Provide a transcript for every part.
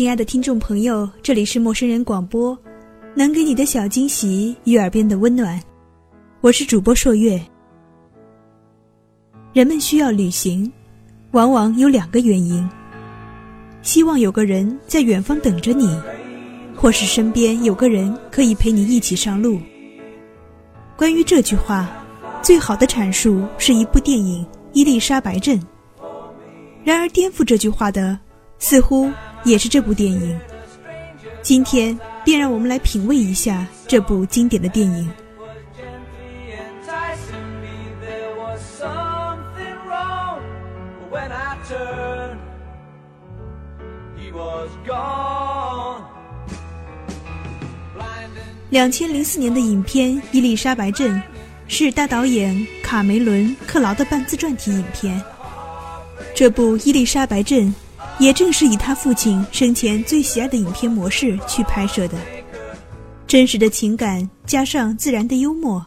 亲爱的听众朋友，这里是陌生人广播，能给你的小惊喜与耳边的温暖，我是主播朔月。人们需要旅行，往往有两个原因：希望有个人在远方等着你，或是身边有个人可以陪你一起上路。关于这句话，最好的阐述是一部电影《伊丽莎白镇》。然而，颠覆这句话的，似乎。也是这部电影。今天便让我们来品味一下这部经典的电影。两千零四年的影片《伊丽莎白镇》是大导演卡梅伦·克劳的半自传体影片。这部《伊丽莎白镇》。也正是以他父亲生前最喜爱的影片模式去拍摄的，真实的情感加上自然的幽默，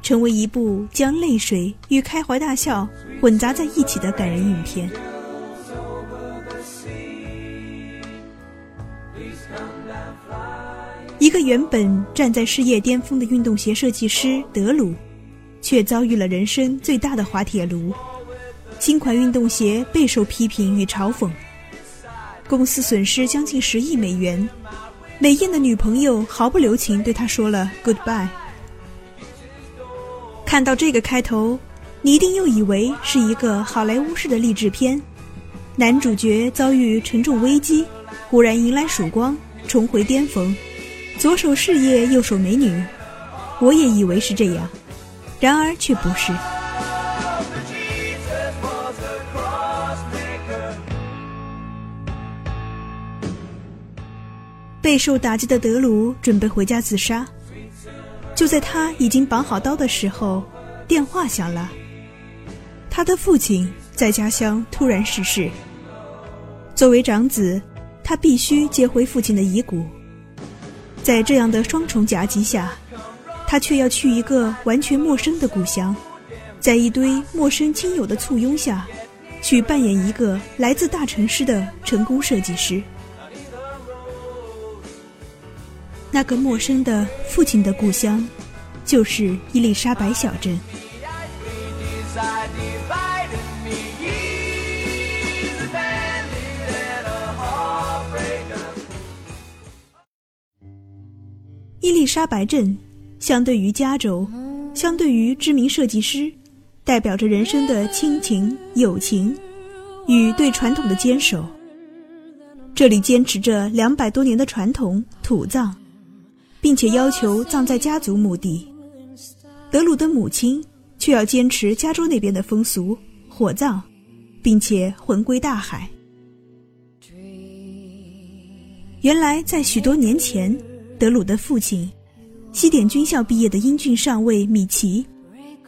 成为一部将泪水与开怀大笑混杂在一起的感人影片。一个原本站在事业巅峰的运动鞋设计师德鲁，却遭遇了人生最大的滑铁卢，新款运动鞋备受批评与嘲讽。公司损失将近十亿美元，美艳的女朋友毫不留情对他说了 “goodbye”。看到这个开头，你一定又以为是一个好莱坞式的励志片，男主角遭遇沉重危机，忽然迎来曙光，重回巅峰，左手事业，右手美女。我也以为是这样，然而却不是。备受打击的德鲁准备回家自杀，就在他已经绑好刀的时候，电话响了。他的父亲在家乡突然逝世。作为长子，他必须接回父亲的遗骨。在这样的双重夹击下，他却要去一个完全陌生的故乡，在一堆陌生亲友的簇拥下，去扮演一个来自大城市的成功设计师。那个陌生的父亲的故乡，就是伊丽莎白小镇。伊丽莎白镇，相对于加州，相对于知名设计师，代表着人生的亲情、友情与对传统的坚守。这里坚持着两百多年的传统土葬。并且要求葬在家族墓地，德鲁的母亲却要坚持加州那边的风俗火葬，并且魂归大海。原来在许多年前，德鲁的父亲，西点军校毕业的英俊上尉米奇，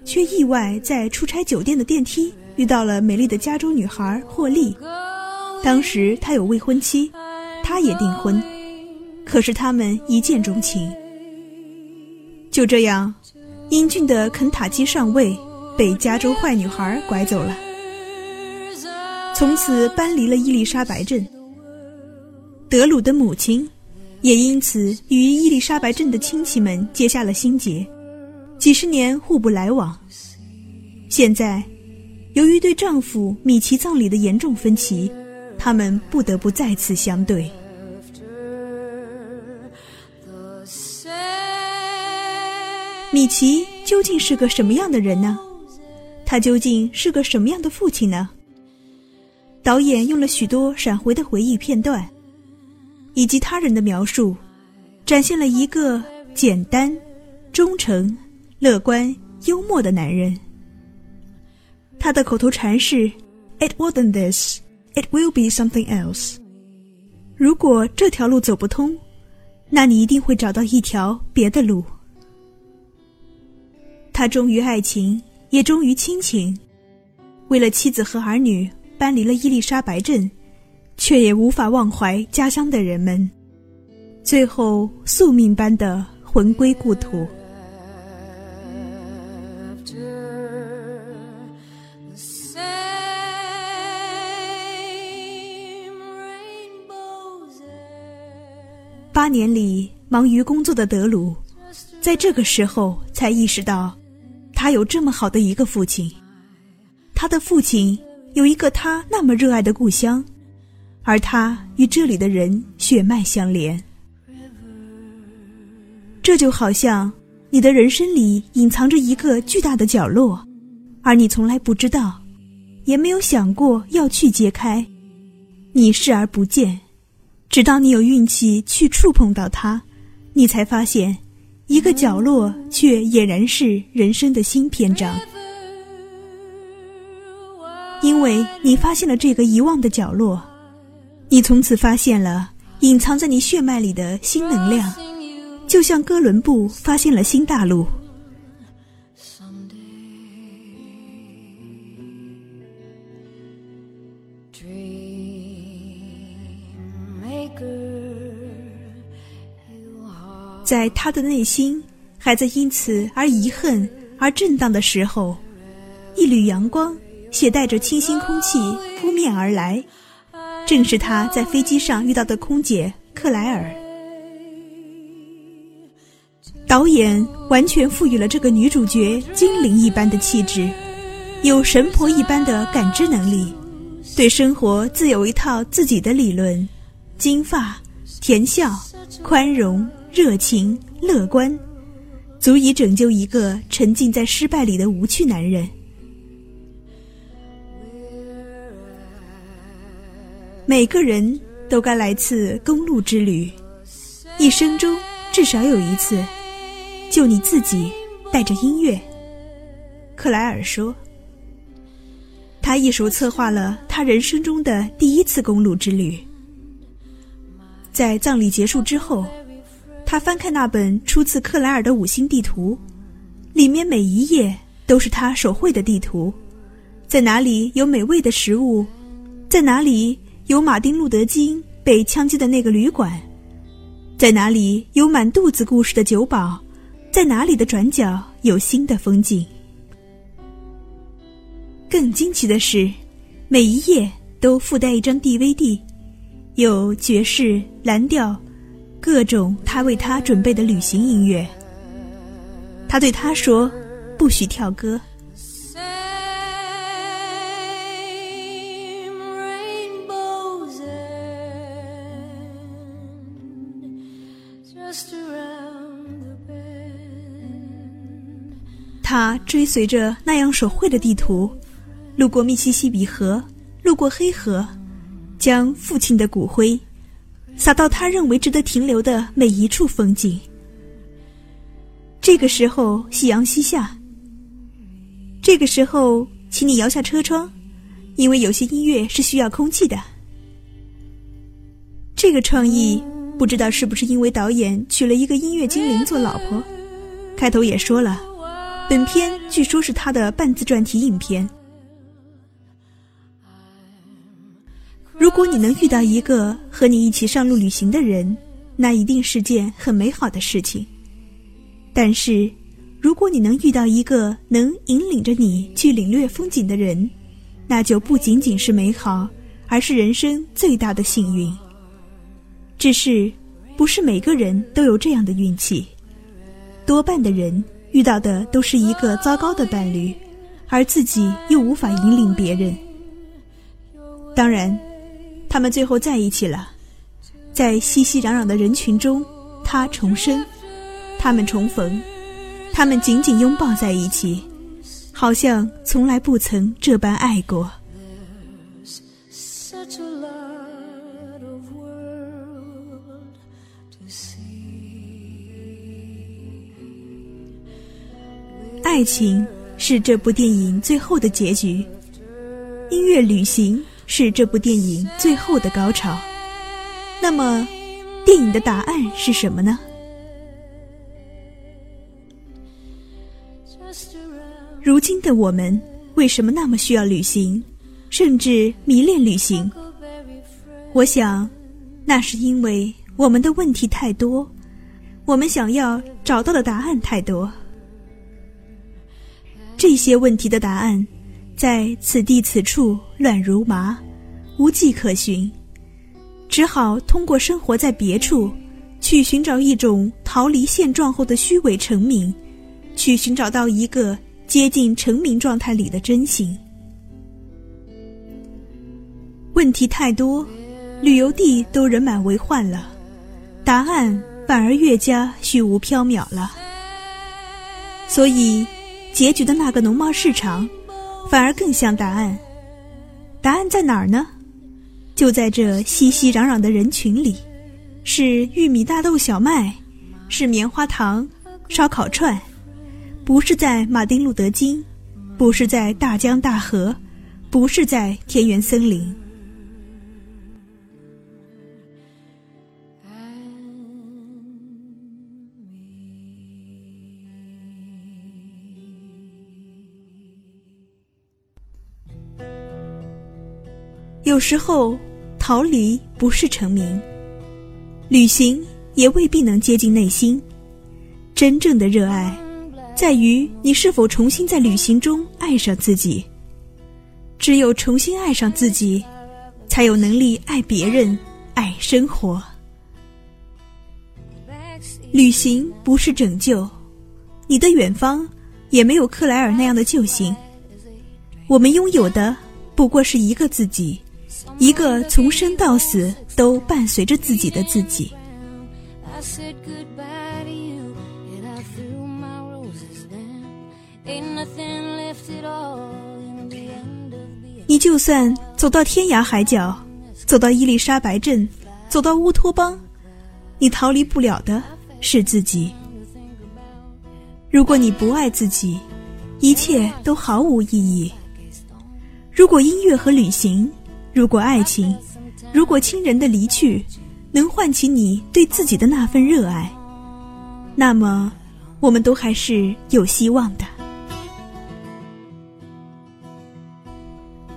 却意外在出差酒店的电梯遇到了美丽的加州女孩霍利。当时他有未婚妻，他也订婚。可是他们一见钟情，就这样，英俊的肯塔基上尉被加州坏女孩拐走了，从此搬离了伊丽莎白镇。德鲁的母亲也因此与伊丽莎白镇的亲戚们结下了心结，几十年互不来往。现在，由于对丈夫米奇葬礼的严重分歧，他们不得不再次相对。米奇究竟是个什么样的人呢？他究竟是个什么样的父亲呢？导演用了许多闪回的回忆片段，以及他人的描述，展现了一个简单、忠诚、乐观、幽默的男人。他的口头禅是：“It wasn't this, it will be something else。”如果这条路走不通，那你一定会找到一条别的路。他忠于爱情，也忠于亲情，为了妻子和儿女搬离了伊丽莎白镇，却也无法忘怀家乡的人们，最后宿命般的魂归故土。八年里忙于工作的德鲁，在这个时候才意识到，他有这么好的一个父亲。他的父亲有一个他那么热爱的故乡，而他与这里的人血脉相连。这就好像你的人生里隐藏着一个巨大的角落，而你从来不知道，也没有想过要去揭开，你视而不见。直到你有运气去触碰到它，你才发现，一个角落却俨然是人生的新篇章。因为你发现了这个遗忘的角落，你从此发现了隐藏在你血脉里的新能量，就像哥伦布发现了新大陆。在他的内心还在因此而遗恨而震荡的时候，一缕阳光携带着清新空气扑面而来，正是他在飞机上遇到的空姐克莱尔。导演完全赋予了这个女主角精灵一般的气质，有神婆一般的感知能力，对生活自有一套自己的理论，金发、甜笑、宽容。热情、乐观，足以拯救一个沉浸在失败里的无趣男人。每个人都该来次公路之旅，一生中至少有一次。就你自己带着音乐，克莱尔说。他一手策划了他人生中的第一次公路之旅。在葬礼结束之后。他翻开那本出自克莱尔的五星地图，里面每一页都是他手绘的地图。在哪里有美味的食物，在哪里有马丁·路德·金被枪击的那个旅馆，在哪里有满肚子故事的酒保，在哪里的转角有新的风景。更惊奇的是，每一页都附带一张 DVD，有爵士、蓝调。各种他为他准备的旅行音乐。他对他说：“不许跳歌。”他追随着那样手绘的地图，路过密西西比河，路过黑河，将父亲的骨灰。洒到他认为值得停留的每一处风景。这个时候，夕阳西下。这个时候，请你摇下车窗，因为有些音乐是需要空气的。这个创意不知道是不是因为导演娶了一个音乐精灵做老婆。开头也说了，本片据说是他的半自传体影片。如果你能遇到一个和你一起上路旅行的人，那一定是件很美好的事情。但是，如果你能遇到一个能引领着你去领略风景的人，那就不仅仅是美好，而是人生最大的幸运。只是，不是每个人都有这样的运气，多半的人遇到的都是一个糟糕的伴侣，而自己又无法引领别人。当然。他们最后在一起了，在熙熙攘攘的人群中，他重生，他们重逢，他们紧紧拥抱在一起，好像从来不曾这般爱过。爱情是这部电影最后的结局，音乐旅行。是这部电影最后的高潮。那么，电影的答案是什么呢？如今的我们为什么那么需要旅行，甚至迷恋旅行？我想，那是因为我们的问题太多，我们想要找到的答案太多。这些问题的答案，在此地此处乱如麻，无迹可寻，只好通过生活在别处，去寻找一种逃离现状后的虚伪成名，去寻找到一个。接近成名状态里的真心。问题太多，旅游地都人满为患了，答案反而越加虚无缥缈了。所以，结局的那个农贸市场，反而更像答案。答案在哪儿呢？就在这熙熙攘攘的人群里，是玉米、大豆、小麦，是棉花糖、烧烤串。不是在马丁路德金，不是在大江大河，不是在田园森林。有时候，逃离不是成名，旅行也未必能接近内心真正的热爱。在于你是否重新在旅行中爱上自己。只有重新爱上自己，才有能力爱别人、爱生活。旅行不是拯救，你的远方也没有克莱尔那样的救星。我们拥有的不过是一个自己，一个从生到死都伴随着自己的自己。你就算走到天涯海角，走到伊丽莎白镇，走到乌托邦，你逃离不了的是自己。如果你不爱自己，一切都毫无意义。如果音乐和旅行，如果爱情，如果亲人的离去，能唤起你对自己的那份热爱，那么，我们都还是有希望的。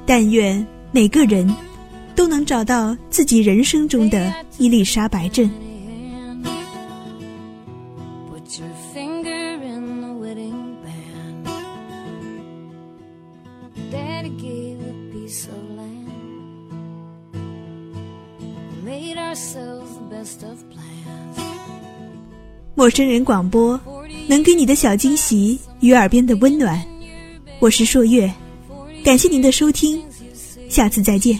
但愿每个人都能找到自己人生中的伊丽莎白镇。陌生人广播，能给你的小惊喜与耳边的温暖。我是朔月。感谢您的收听，下次再见。